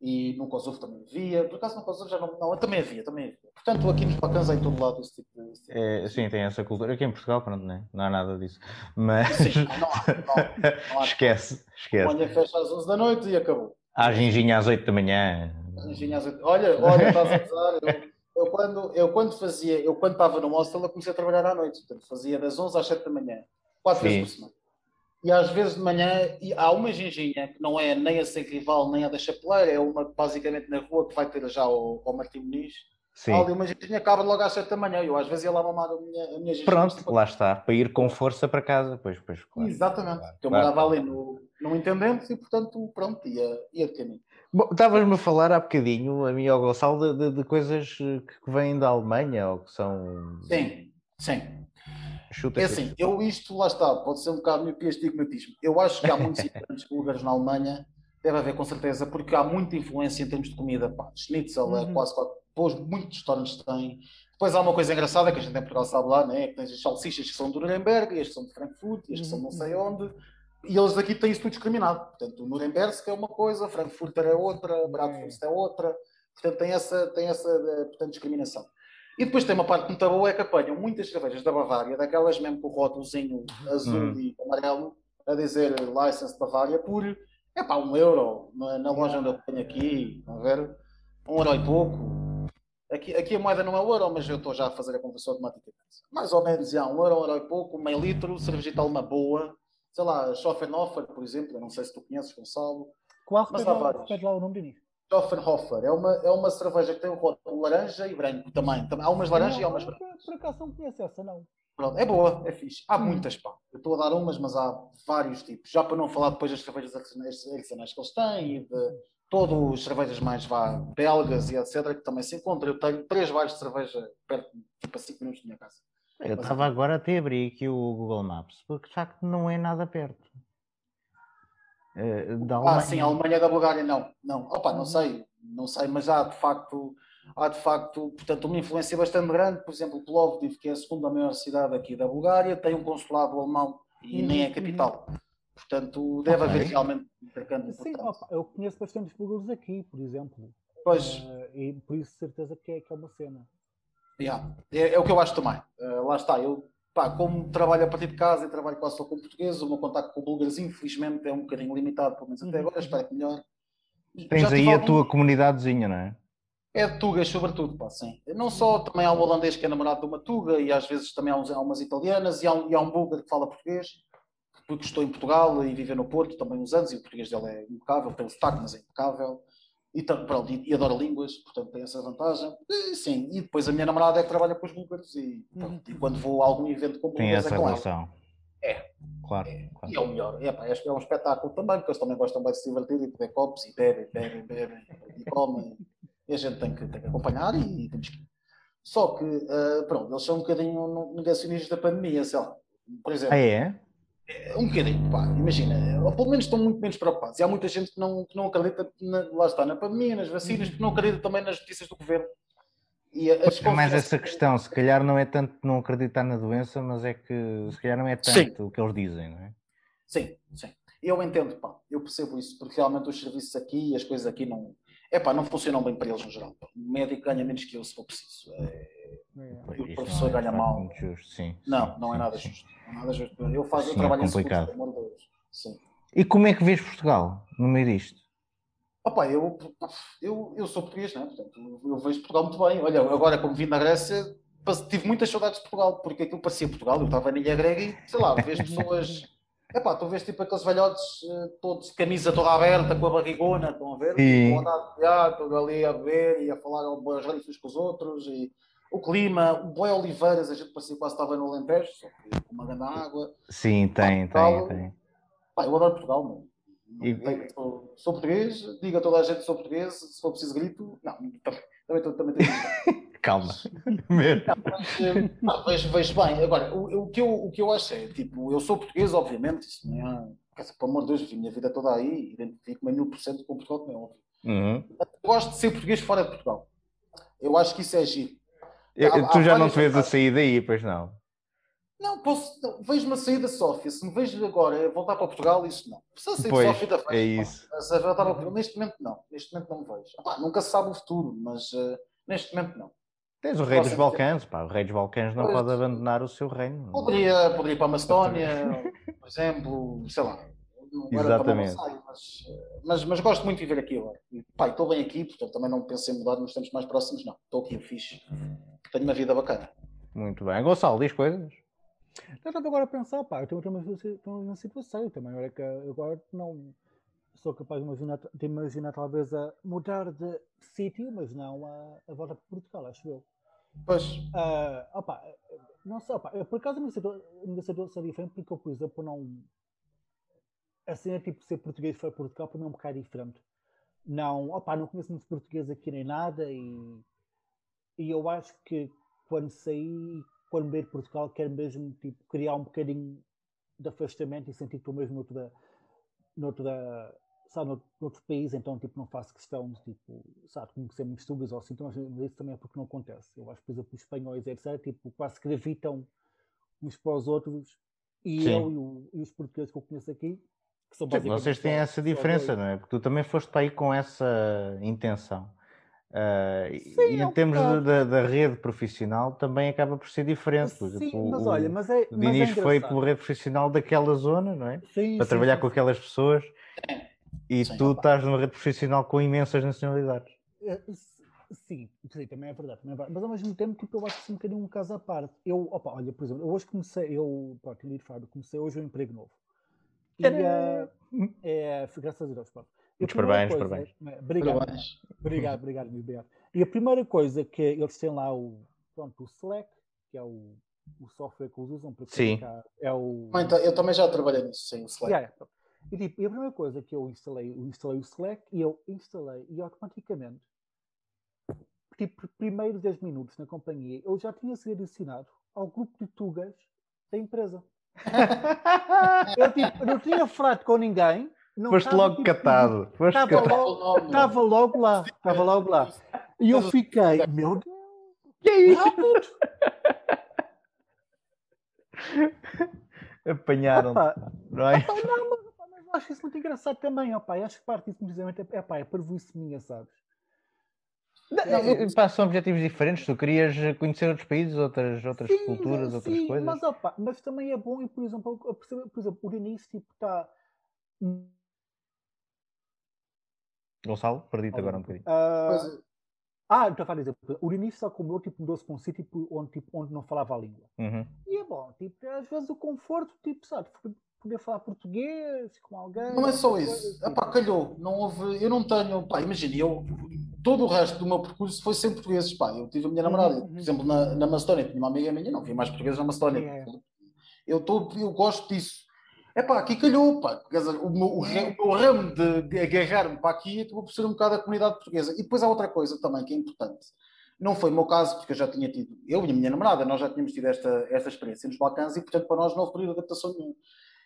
Speaker 2: e no Kosovo também havia. Por acaso no Kosovo já não, não também havia, também havia. Portanto, aqui nos Balcãs há em todo lado esse tipo de. Esse tipo
Speaker 1: é, sim, tem essa cultura. Aqui em Portugal, pronto, né? não há nada disso. Mas. Sim, não há, não, não há. esquece, esquece.
Speaker 2: Olha, fecha às 11 da noite e acabou.
Speaker 1: Há ginginha às 8 da manhã.
Speaker 2: Olha, olha, estás a usar. Eu, eu, quando, eu quando fazia, eu quando estava no hostel, eu comecei a trabalhar à noite. Portanto, fazia das 11 às 7 da manhã, quatro Sim. vezes por semana. E às vezes de manhã, e há uma ginginha que não é nem a ser rival, nem a da chapeleira, é uma basicamente na rua que vai ter já o, Martim Muniz. Sim. Há ali uma ginginha acaba logo às 7 da manhã. Eu às vezes ia lá mamar a minha, a minha ginginha.
Speaker 1: Pronto, lá está, para ir com força para casa. Pois, pois,
Speaker 2: claro. Exatamente. Claro, eu morava ali no, no Intendente e, portanto, pronto, ia, ia de caminho.
Speaker 1: Bom, estavas-me a falar há bocadinho, a mim e ao Gonçalo, de, de, de, coisas que vêm da Alemanha ou que são.
Speaker 2: Sim, sim. Chuta é assim, eu isto lá está, pode ser um bocado meu estigmatismo. Eu acho que há muitos imigrantes búlgaros na Alemanha, deve haver com certeza, porque há muita influência em termos de comida. Pá, schnitzel é uhum. é quase quase, muitos restaurantes têm. Depois há uma coisa engraçada que a gente em Portugal sabe lá, né? que tens as salsichas que são de Nuremberg, estes são de Frankfurt, estes uhum. são não sei onde e eles aqui têm isso tudo discriminado. Portanto, o Nuremberg é uma coisa, Frankfurter é outra, Bratwurst é outra. Portanto, tem essa, tem essa eh, portanto, discriminação. E depois tem uma parte muito boa é que apanham muitas cervejas da Bavária, daquelas mesmo com o rótulozinho azul hum. e amarelo, a dizer License Bavária, por é pá, um euro na, na loja onde eu tenho aqui, a ver? Um euro e pouco. Aqui, aqui a moeda não é o euro, mas eu estou já a fazer a conversão automática. Mais ou menos, já, um euro, um euro e pouco, meio litro, cervejita uma boa, sei lá, Schoffenhofer, por exemplo, não sei se tu conheces, Gonçalo.
Speaker 3: Qual mas lá, repete lá o nome do
Speaker 2: Schoffenhofer, é uma, é uma cerveja que tem o rótulo laranja e branco também. Há umas laranjas e há umas brancas.
Speaker 3: Por acaso não conheço essa, não.
Speaker 2: Pronto, é boa, é fixe. Há hum. muitas, pá. Eu estou a dar umas, mas há vários tipos. Já para não falar depois das cervejas artesanais que eles têm e de todos os cervejas mais vá, belgas e etc. que também se encontram. Eu tenho três bares de cerveja perto, tipo a 5 minutos da minha casa.
Speaker 1: Eu estava agora até a abrir aqui o Google Maps, porque de facto não é nada perto.
Speaker 2: Uh, da Alemanha. Ah, sim, a Alemanha da Bulgária não. Não, opa, não uhum. sei, não sei, mas há de facto, há de facto, portanto, uma influência bastante grande. Por exemplo, Plovdiv, que é a segunda maior cidade aqui da Bulgária, tem um consulado alemão e nem é uhum. capital. Portanto, deve okay. haver realmente
Speaker 3: intercâmbio. Sim, opa, eu conheço bastantes bulgares aqui, por exemplo.
Speaker 2: Pois.
Speaker 3: Uh, e por isso certeza que é, que é uma cena.
Speaker 2: Yeah. É, é, o que eu acho também. Uh, lá está, eu, pá, como trabalho a partir de casa e trabalho quase só com português, o meu contacto com búlgaros, infelizmente, é um bocadinho limitado, pelo menos até agora, espero que melhor.
Speaker 1: Tens aí a tua comunidadezinha, não é?
Speaker 2: É de tugas, sobretudo, pá, sim. Não só, também há um holandês que é namorado de uma tuga e às vezes também há, uns, há umas italianas e há, um, e há um búlgaro que fala português, porque estou em Portugal e vive no Porto também uns anos e o português dele é impecável, tem o sotaque, mas é impecável. E, pronto, e, e adora línguas, portanto tem essa vantagem. E, sim, e depois a minha namorada é que trabalha com os búlgaros e, pronto, e quando vou a algum evento com
Speaker 1: búlgaros é com relação. ela.
Speaker 2: É.
Speaker 1: Claro, é. claro.
Speaker 2: E é o melhor. É, pá, é um espetáculo também, porque eles também gostam bem de se divertir e beber copos e bebem, bebem, bebem e comem. E a gente tem que, tem que acompanhar e, e temos que. Só que, uh, pronto, eles são um bocadinho negacionistas da pandemia, sei lá. Por exemplo.
Speaker 1: Ah, é?
Speaker 2: É? Um bocadinho, pá, imagina, ou pelo menos estão muito menos preocupados. E há muita gente que não, que não acredita, na, lá está, na pandemia, nas vacinas, que não acredita também nas notícias do governo.
Speaker 1: E as é mais essa questão, se calhar não é tanto não acreditar na doença, mas é que se calhar não é tanto sim. o que eles dizem, não é?
Speaker 2: Sim, sim. Eu entendo, pá, eu percebo isso, porque realmente os serviços aqui e as coisas aqui não, é pá, não funcionam bem para eles no geral. O médico ganha menos que eu se for preciso. É... é o professor ganha é mal.
Speaker 1: Justo, sim,
Speaker 2: não, sim, não é nada sim. justo. Não é nada justo. Eu, faço, eu é trabalho é complicado. em seguro, Sim.
Speaker 1: E como é que vês Portugal no meio disto?
Speaker 2: Opa, eu, eu, eu sou português, né? Portanto, eu vejo Portugal muito bem. Olha, agora como vim da Grécia, tive muitas saudades de Portugal, porque aquilo parecia Portugal. Eu estava na ilha grega e, sei lá, vejo pessoas Epá, tu vês tipo aqueles velhotes eh, todos camisa toda aberta, com a barrigona, estão a ver? Estão a andar ali a beber e a falar boas uns com os outros. E o clima, o Boi Oliveiras, a gente parecia quase estava no Alentejo, só que com uma grande água.
Speaker 1: Sim, tem, Portugal, tem, tem.
Speaker 2: Pá, eu adoro Portugal, mano. E... Sou, sou, português, diga a toda a gente que sou português, se for preciso grito, não, também, também, também tenho
Speaker 1: Calma.
Speaker 2: Não, mas, vejo, vejo bem. Agora, o, o, que eu, o que eu acho é, tipo, eu sou português, obviamente, isso não é. Pelo amor de Deus, vivi a minha vida toda aí, identifico-me a mil por cento com Portugal, como é óbvio. Uhum. Eu gosto de ser português fora de Portugal. Eu acho que isso é giro.
Speaker 1: Eu, há, tu já não te vês a sair daí, pois não?
Speaker 2: Não, posso. Vejo uma saída Sófia. Se me vejo agora voltar para Portugal, isso não. Precisa sair pois, de Sófia da
Speaker 1: É isso.
Speaker 2: Pá, neste momento, não. Neste momento não me vejo. Ah, nunca se sabe o futuro, mas uh, neste momento não.
Speaker 1: Tens o rei dos Balcãs, pá, o rei dos Balcãs não pois, pode abandonar o seu reino.
Speaker 2: Poderia, poderia ir para a Macedónia, por exemplo, sei lá.
Speaker 1: Exatamente.
Speaker 2: mas, mas, mas, gosto muito de viver aqui agora. Pai, estou bem aqui, portanto também não pensei em mudar nos tempos mais próximos, não. Estou aqui, fixe. Tenho uma vida bacana.
Speaker 1: Muito bem. Gonçalo, diz coisas?
Speaker 3: Estava agora a pensar, pá, eu tenho uma situação também. Olha que agora não sou capaz de imaginar, de imaginar talvez a mudar de sítio, mas não a, a volta para Portugal, acho eu.
Speaker 2: Pois.
Speaker 3: Uh, opa, não sei, opa, por acaso a minha situação é diferente porque eu, por exemplo, não. Assim é tipo ser português para Portugal para mim é um bocado diferente. Não, opa, não conheço muito português aqui nem nada e, e eu acho que quando saí, quando veio de Portugal, quero mesmo tipo, criar um bocadinho de afastamento e sentir que estou mesmo noutra, noutra, sabe, noutro, noutro país, então tipo, não faço questão de tipo, sabe, conhecer muitos estudos ou assim, então, mas isso também é porque não acontece. Eu acho por exemplo, os espanhóis, etc., tipo, quase que gravitam uns para os outros e Sim. eu e, o, e, os portugueses que eu conheço aqui, que
Speaker 1: são basicamente. Vocês têm essa diferença, não é? Porque tu também foste para aí com essa intenção. Uh, Sim, e em termos da rede profissional também acaba por ser diferente.
Speaker 3: Sim, mas olha, mas é.
Speaker 1: O Diniz
Speaker 3: é
Speaker 1: foi pela rede profissional daquela zona, não é? Sim, Para sim, trabalhar com aquelas pessoas. E sim, tu opa. estás numa rede profissional com imensas nacionalidades.
Speaker 3: É, sim, sim, também é verdade, também é verdade. Mas ao mesmo tempo, tipo, eu acho que é um bocadinho um caso à parte. Eu, opa, olha, por exemplo, eu hoje comecei, eu, pá, tinha falar, comecei hoje um emprego novo. E uh, é, graças a Deus, pá.
Speaker 1: Muitos parabéns, coisa, parabéns.
Speaker 3: É, obrigado, parabéns. obrigado, obrigado, obrigado. E a primeira coisa que eles têm lá o, pronto, o Slack, que é o, o software que eles usam para
Speaker 1: comunicar,
Speaker 3: é o.
Speaker 2: Então, eu também já trabalhei nisso, sim, o Slack. Yeah, yeah.
Speaker 3: E, tipo, e a primeira coisa que eu instalei, eu instalei o Slack e eu instalei e automaticamente, tipo, primeiros 10 minutos na companhia, eu já tinha sido adicionado ao grupo de tugas da empresa. eu tipo, não tinha falado com ninguém.
Speaker 1: Não Foste logo tipo, catado.
Speaker 3: Estava logo, estava logo lá. Estava logo lá. E eu fiquei, meu Deus, que é isso?
Speaker 1: Apanharam. Opa,
Speaker 3: não, é? opa, não, mas acho isso muito engraçado também, ó pai. Acho que parte disso precisamente é, é pá, é parvoíce minha, sabes?
Speaker 1: Não, pá, são objetivos diferentes. Tu querias conhecer outros países, outras, outras sim, culturas, sim, outras coisas.
Speaker 3: Mas, opa, mas também é bom, e por exemplo, por exemplo o Denise tipo, está.
Speaker 1: Gonçalo, perdi-te agora um bocadinho.
Speaker 3: Uh, Ah, estou a dizer, o início só comeu, tipo, mudou-se para um sítio tipo, onde, tipo, onde não falava a língua.
Speaker 1: Uhum.
Speaker 3: E é bom, tipo, às vezes o conforto, tipo, sabe, poder falar português com alguém.
Speaker 2: Não é só isso. Tipo... Epá, calhou. Não houve, eu não tenho, pá, imagina, eu, todo o resto do meu percurso foi sempre português, pá. Eu tive a minha namorada, uhum. por exemplo, na, na Macedónia, tinha uma amiga minha, não, havia mais portugueses na Macedónia. É. Eu, tô, eu gosto disso. É pá, aqui calhou, pá. O, meu, o, o ramo de agarrar-me para aqui acabou por ser um bocado a comunidade portuguesa. E depois há outra coisa também que é importante. Não foi o meu caso, porque eu já tinha tido, eu e a minha namorada, nós já tínhamos tido esta, esta experiência nos Balcãs e, portanto, para nós não houve período de adaptação nenhuma.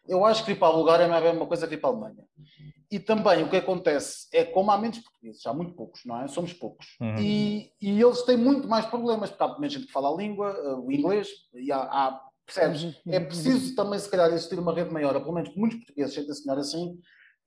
Speaker 2: Eu acho que ir para a Bulgária não é a mesma coisa que ir para a Alemanha. E também o que acontece é, como há menos portugueses, há muito poucos, não é? Somos poucos. Uhum. E, e, eles têm muito mais problemas, porque há menos gente que fala a língua, uh, o inglês, e há, há Percebes? Uhum, é preciso também, se calhar, existir uma rede maior, ou pelo menos muitos portugueses, sentem-se melhor assim,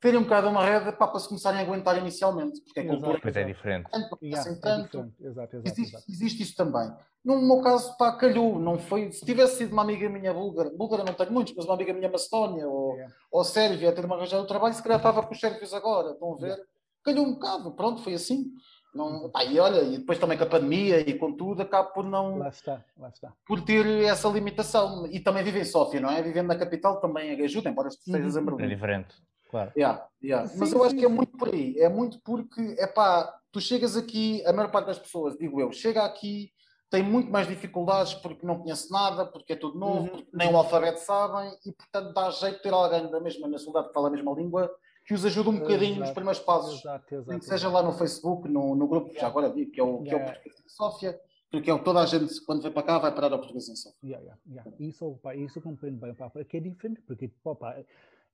Speaker 2: terem um bocado uma rede para, para se começarem a aguentar inicialmente. Porque a cultura
Speaker 1: pois é diferente.
Speaker 3: Tanto, yeah, assim, tanto. É diferente. Exato, exato,
Speaker 2: existe, exato. existe, isso também. No meu caso, pá, calhou. Não foi, se tivesse sido uma amiga minha búlgara, búlgara não tenho muitos, mas uma amiga minha Macedónia ou, yeah. ou Sérvia, ter-me arranjado o trabalho, se calhar estava com os sérvios agora. Estão a ver? Yeah. Calhou um bocado. Pronto, foi assim. Não, pá, e olha, e depois também com a pandemia e com tudo, acaba por não.
Speaker 3: Lá está, lá está.
Speaker 2: Por ter essa limitação. E também vive em Sófia, não é? Vivendo na capital também ajuda, embora estejas em Berlim.
Speaker 1: É diferente, claro.
Speaker 2: Yeah, yeah. Sim, Mas eu sim, acho que é muito por aí. É muito porque, é pá, tu chegas aqui, a maior parte das pessoas, digo eu, chega aqui, tem muito mais dificuldades porque não conhece nada, porque é tudo novo, uhum. porque nem o alfabeto sabem e, portanto, dá jeito de ter alguém da mesma nacionalidade que fala a mesma língua que os ajuda um bocadinho exato, nos primeiros passos. Exato, exato, seja lá no Facebook, no, no grupo, yeah. já agora vi, que é o, yeah. que é o Português de Sófia, porque é toda a gente, quando vem para cá, vai parar ao Português em Sófia.
Speaker 3: Yeah, yeah, Isso, pá, isso eu compreendo bem, pá, porque é diferente, porque, pá,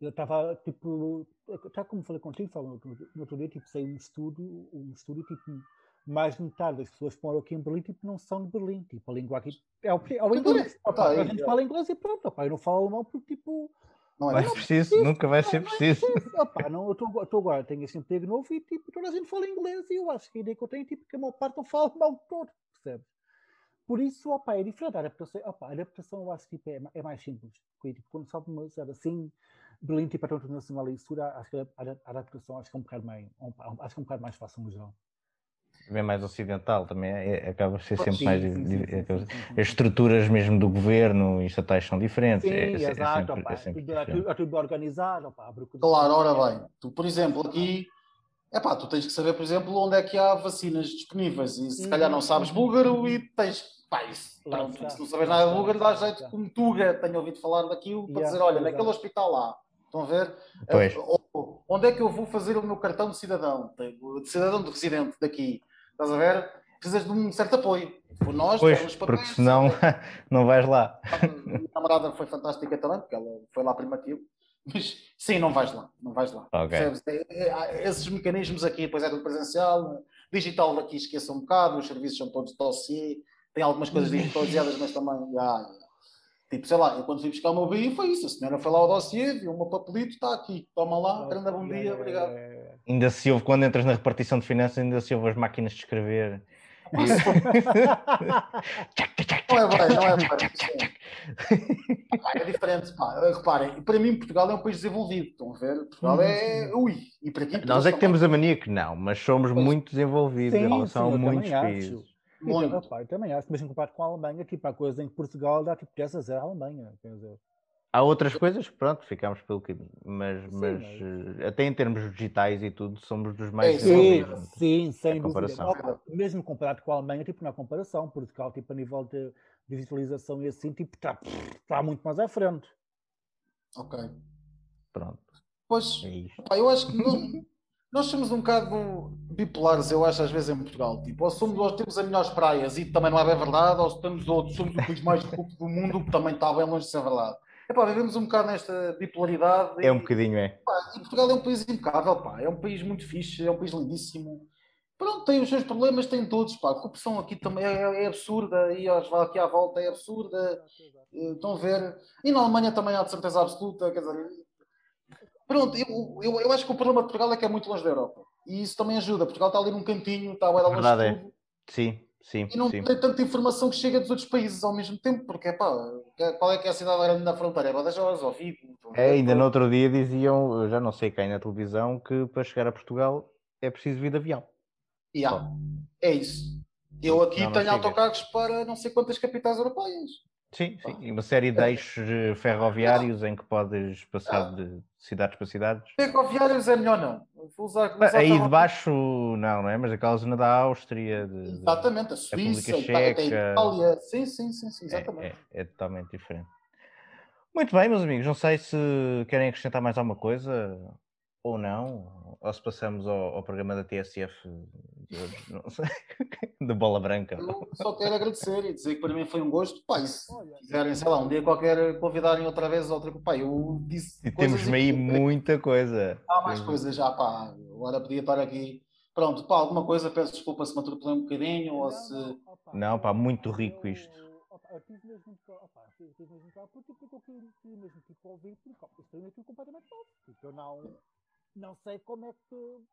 Speaker 3: eu estava, tipo, já como falei contigo, falei no, no outro dia, tipo, sei um estudo, um estudo, tipo, mais de metade das pessoas que moram aqui em Berlim, tipo, não são de Berlim, tipo, a língua aqui é o, é o inglês, opa, a gente fala inglês e pronto, opa, eu não falo alemão porque, tipo,
Speaker 1: não é preciso, preciso, nunca vai ser preciso.
Speaker 3: Opa, não, eu estou agora, tenho esse emprego novo e tipo, toda a gente fala inglês e eu acho que a ideia que eu tenho é tipo, que a maior parte não fala mal todo, percebes? Por isso, opa, é diferente. A adaptação, opa, a adaptação eu acho que tipo, é, é mais simples. Porque, tipo, quando sabe uma assim, Berlim, tipo, a internacionalização, acho que a, a, adaptação acho que é um bocado mais, acho que é um bocado mais fácil no geral.
Speaker 1: Bem mais ocidental também é, acaba a ser sempre sim, mais sim, sim, as estruturas mesmo do governo e estatais são diferentes
Speaker 3: sim,
Speaker 1: é,
Speaker 3: é, exato, é sempre, opa, é sempre tudo, é tudo organizado opa,
Speaker 2: claro, ora bem tu por exemplo aqui é pá, tu tens que saber por exemplo onde é que há vacinas disponíveis e se calhar não sabes búlgaro e tens pá, isso, pronto, se não sabes nada de búlgaro dá jeito como Tuga tenho ouvido falar daquilo para dizer olha, naquele hospital lá Estão a ver?
Speaker 1: Pois.
Speaker 2: Onde é que eu vou fazer o meu cartão de cidadão? De cidadão de residente daqui. Estás a ver? Precisas de um certo apoio. Por nós,
Speaker 1: pois, porque senão não vais lá.
Speaker 2: A minha namorada foi fantástica também, porque ela foi lá primativo. Mas sim, não vais lá, não vais lá.
Speaker 1: Okay.
Speaker 2: É, é, esses mecanismos aqui, depois é do presencial, digital aqui esqueça um bocado, os serviços são todos dossiê, tem algumas coisas digitalizadas, mas também, ah, tipo, sei lá, eu quando fui buscar o meu BI foi isso, a senhora foi lá ao dossiê, viu um papelito, está aqui, toma lá, grande bom dia, obrigado.
Speaker 1: Ainda se ouve, quando entras na repartição de finanças, ainda se ouve as máquinas de escrever.
Speaker 2: não é bem, não é bem. É diferente, pá. Reparem, para mim Portugal é um país desenvolvido, estão a ver? Portugal é. Ui! E para aqui,
Speaker 1: Nós é que temos a mania que não, mas somos pois. muito desenvolvidos sim, em relação sim, a muitos países.
Speaker 3: Muito. Eu também acho, mesmo comparado com a Alemanha, tipo, há coisas em que Portugal dá tipo 10 a 0 à Alemanha. Quer dizer.
Speaker 1: Há outras coisas que, pronto, ficamos pelo caminho, mas, sim, mas, mas, até em termos digitais e tudo, somos dos mais
Speaker 3: Sim, sim, sem dúvida. Mesmo comparado com a Alemanha, tipo, não há comparação. Portugal, tipo, a nível de digitalização e assim, tipo, está tá muito mais à frente.
Speaker 2: Ok.
Speaker 1: Pronto.
Speaker 2: Pois, é eu acho que não, nós somos um bocado bipolares, eu acho, às vezes em Portugal. Tipo, ou somos, ou temos as melhores praias e também não é bem verdade, ou estamos outros, somos o país mais corrupto do mundo, que também está bem longe de ser verdade. Epá, vivemos um bocado nesta bipolaridade.
Speaker 1: É um bocadinho, é.
Speaker 2: Pá, e Portugal é um país impecável, pá. É um país muito fixe, é um país lindíssimo. Pronto, tem os seus problemas, tem todos, pá. A corrupção aqui também é, é absurda, e aqui à volta é absurda. Eh, estão a ver? E na Alemanha também há de certeza absoluta, quer dizer... Pronto, eu, eu, eu acho que o problema de Portugal é que é muito longe da Europa. E isso também ajuda. Portugal está ali num cantinho, está a longe
Speaker 1: Verdade de tudo. É. Sim. Sim,
Speaker 2: e não
Speaker 1: sim.
Speaker 2: tem tanta informação que chega dos outros países ao mesmo tempo, porque pá, qual é que é a cidade grande na fronteira? É Badajoz ou Vigo?
Speaker 1: É, ainda no outro dia diziam, já não sei quem na televisão, que para chegar a Portugal é preciso vir de avião.
Speaker 2: Yeah. É isso. Eu aqui não, tenho autocarros para não sei quantas capitais europeias.
Speaker 1: Sim, sim. E uma série de eixos eh, ferroviários em que podes passar de cidades para cidades.
Speaker 2: Ferroviários é melhor não.
Speaker 1: Vou usar, vou usar Aí de baixo não, não é? Mas aquela zona da Áustria, de,
Speaker 2: exatamente, a Suíça, a Checa, a Itália. Sim, sim, sim, sim exatamente.
Speaker 1: É, é, é, totalmente diferente. Muito bem, meus amigos. Não sei se querem acrescentar mais alguma coisa ou não, ou se passamos ao, ao programa da TSF de hoje, não sei, de bola branca.
Speaker 2: Eu só quero agradecer e dizer que para mim foi um gosto. Pá, se quiserem, sei lá, um dia qualquer convidarem outra vez outra, pá, eu disse.
Speaker 1: E temos aí muita coisa.
Speaker 2: Há mais coisas já, pá. Agora podia estar aqui. Pronto, pá, alguma coisa, peço desculpa se me atropelei um bocadinho ou se.
Speaker 1: Não, pá, muito rico isto
Speaker 3: eu tive mesmo que. Opa, tive, tive mesmo que. Porque, porque eu queria, queria mesmo tipo, ouvir, porque opa, isto é tudo completamente novo. Tipo, eu não, não sei como é que.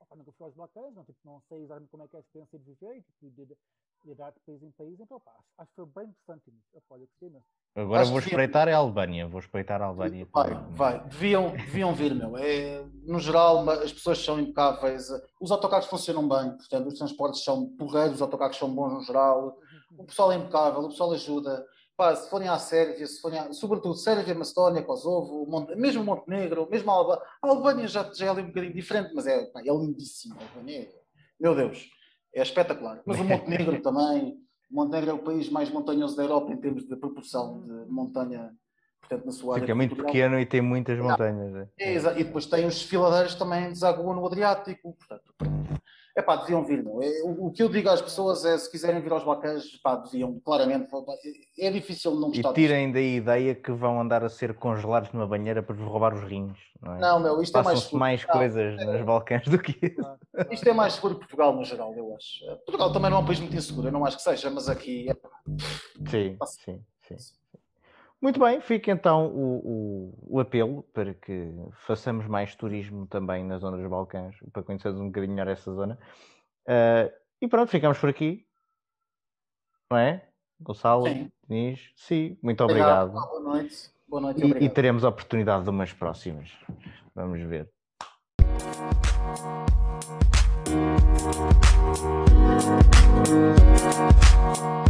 Speaker 3: Opa, nunca fui aos bloqueios, não, tipo, não sei exatamente como é que é a experiência de viver, tipo, de, de, de dar de país em país, então opa, acho, acho que foi bem interessante. Opa, olha, gostei mesmo.
Speaker 1: Agora Acho vou espreitar a Albânia, vou espreitar a Albânia.
Speaker 2: Vai, vai. Deviam, deviam vir, meu. É, no geral, as pessoas são impecáveis, os autocarros funcionam bem, portanto, os transportes são porreiros, os autocarros são bons no geral, o pessoal é impecável, o pessoal ajuda. Pá, se forem à Sérvia, se forem à, sobretudo Sérvia, Macedónia, Kosovo, Monte, mesmo Montenegro, mesmo a Albânia, a Albânia já, já é ali um bocadinho diferente, mas é, pá, é lindíssimo. A Albânia é, meu Deus, é espetacular. Mas o Montenegro também, Montenegro é o país mais montanhoso da Europa em termos de proporção de montanha, portanto, na sua área.
Speaker 1: Porque é muito pequeno e tem muitas montanhas.
Speaker 2: É, é, e depois tem os desfiladeiros também desaguam no Adriático, portanto, é pá, deviam vir. Não. É, o, o, que eu digo às pessoas é se quiserem vir aos Balcãs, pá, deviam, claramente. É difícil não gostar.
Speaker 1: E tirem da ideia que vão andar a ser congelados numa banheira para vos roubar os rins. Não, é?
Speaker 2: não meu, isto é mais seguro.
Speaker 1: mais coisas é, nos Balcãs do que isso.
Speaker 2: Isto é mais seguro que Portugal no geral, eu acho. Portugal também não é um país muito inseguro, eu não acho que seja, mas aqui é.
Speaker 1: Sim, sim, sim. Muito bem, fica então o, o, o, apelo para que façamos mais turismo também na zona dos Balcãs, para conhecermos um bocadinho melhor essa zona. Uh, e pronto, ficamos por aqui. Não é? Gonçalo, sim. Diniz, sim, muito obrigado. obrigado.
Speaker 2: Boa noite. Boa noite
Speaker 1: e, e teremos a oportunidade de umas próximas. Vamos ver. Thank